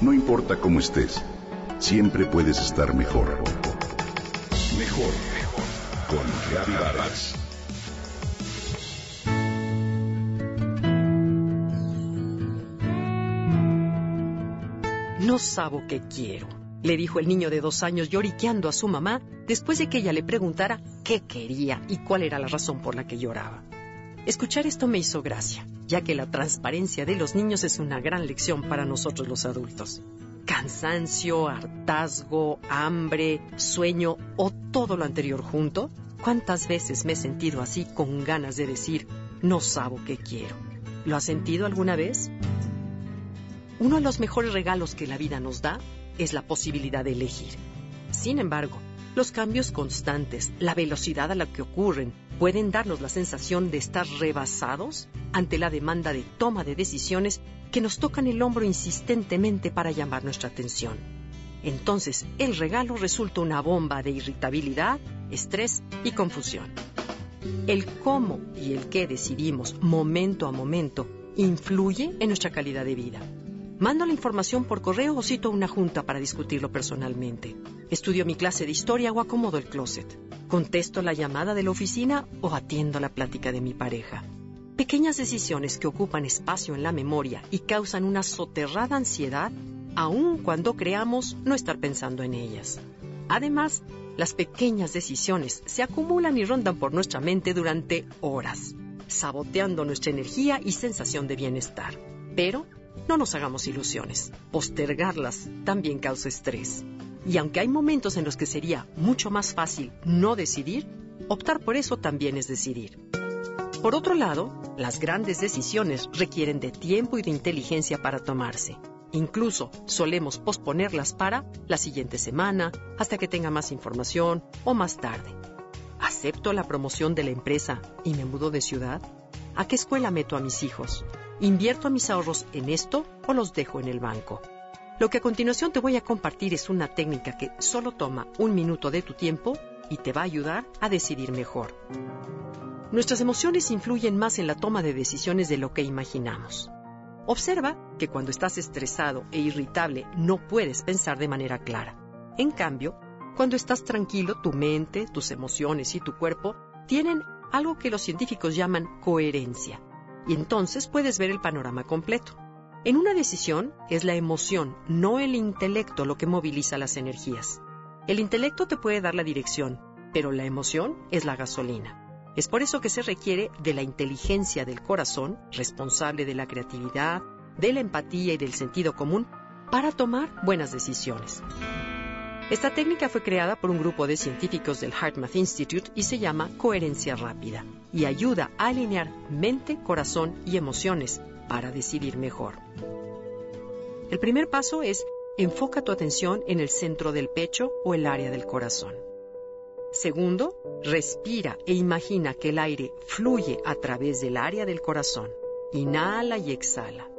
No importa cómo estés, siempre puedes estar mejor. Mejor, mejor. Con Vargas. No sabo qué quiero, le dijo el niño de dos años lloriqueando a su mamá después de que ella le preguntara qué quería y cuál era la razón por la que lloraba. Escuchar esto me hizo gracia, ya que la transparencia de los niños es una gran lección para nosotros los adultos. Cansancio, hartazgo, hambre, sueño o todo lo anterior junto. ¿Cuántas veces me he sentido así con ganas de decir, no sabo qué quiero? ¿Lo has sentido alguna vez? Uno de los mejores regalos que la vida nos da es la posibilidad de elegir. Sin embargo, los cambios constantes, la velocidad a la que ocurren, pueden darnos la sensación de estar rebasados ante la demanda de toma de decisiones que nos tocan el hombro insistentemente para llamar nuestra atención. Entonces, el regalo resulta una bomba de irritabilidad, estrés y confusión. El cómo y el qué decidimos momento a momento influye en nuestra calidad de vida. Mando la información por correo o cito una junta para discutirlo personalmente. Estudio mi clase de historia o acomodo el closet. Contesto la llamada de la oficina o atiendo la plática de mi pareja. Pequeñas decisiones que ocupan espacio en la memoria y causan una soterrada ansiedad, aun cuando creamos no estar pensando en ellas. Además, las pequeñas decisiones se acumulan y rondan por nuestra mente durante horas, saboteando nuestra energía y sensación de bienestar. Pero no nos hagamos ilusiones. Postergarlas también causa estrés. Y aunque hay momentos en los que sería mucho más fácil no decidir, optar por eso también es decidir. Por otro lado, las grandes decisiones requieren de tiempo y de inteligencia para tomarse. Incluso solemos posponerlas para la siguiente semana, hasta que tenga más información o más tarde. ¿Acepto la promoción de la empresa y me mudo de ciudad? ¿A qué escuela meto a mis hijos? ¿Invierto mis ahorros en esto o los dejo en el banco? Lo que a continuación te voy a compartir es una técnica que solo toma un minuto de tu tiempo y te va a ayudar a decidir mejor. Nuestras emociones influyen más en la toma de decisiones de lo que imaginamos. Observa que cuando estás estresado e irritable no puedes pensar de manera clara. En cambio, cuando estás tranquilo, tu mente, tus emociones y tu cuerpo tienen algo que los científicos llaman coherencia y entonces puedes ver el panorama completo. En una decisión es la emoción, no el intelecto, lo que moviliza las energías. El intelecto te puede dar la dirección, pero la emoción es la gasolina. Es por eso que se requiere de la inteligencia del corazón, responsable de la creatividad, de la empatía y del sentido común, para tomar buenas decisiones. Esta técnica fue creada por un grupo de científicos del HeartMath Institute y se llama coherencia rápida y ayuda a alinear mente, corazón y emociones para decidir mejor. El primer paso es enfoca tu atención en el centro del pecho o el área del corazón. Segundo, respira e imagina que el aire fluye a través del área del corazón. Inhala y exhala.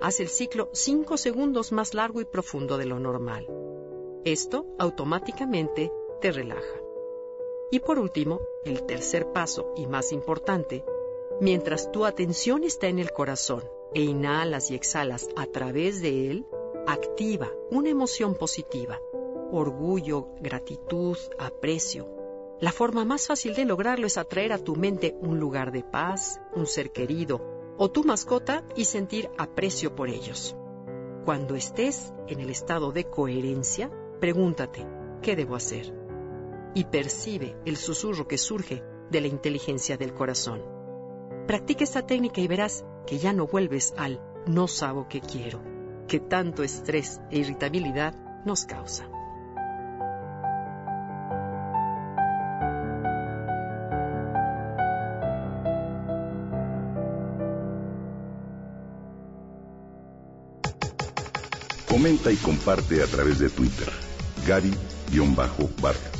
Haz el ciclo 5 segundos más largo y profundo de lo normal. Esto automáticamente te relaja. Y por último, el tercer paso y más importante, mientras tu atención está en el corazón e inhalas y exhalas a través de él, activa una emoción positiva, orgullo, gratitud, aprecio. La forma más fácil de lograrlo es atraer a tu mente un lugar de paz, un ser querido o tu mascota y sentir aprecio por ellos. Cuando estés en el estado de coherencia, Pregúntate, ¿qué debo hacer? Y percibe el susurro que surge de la inteligencia del corazón. Practica esta técnica y verás que ya no vuelves al no sabo qué quiero, que tanto estrés e irritabilidad nos causa. Comenta y comparte a través de Twitter. Gary-Vargas.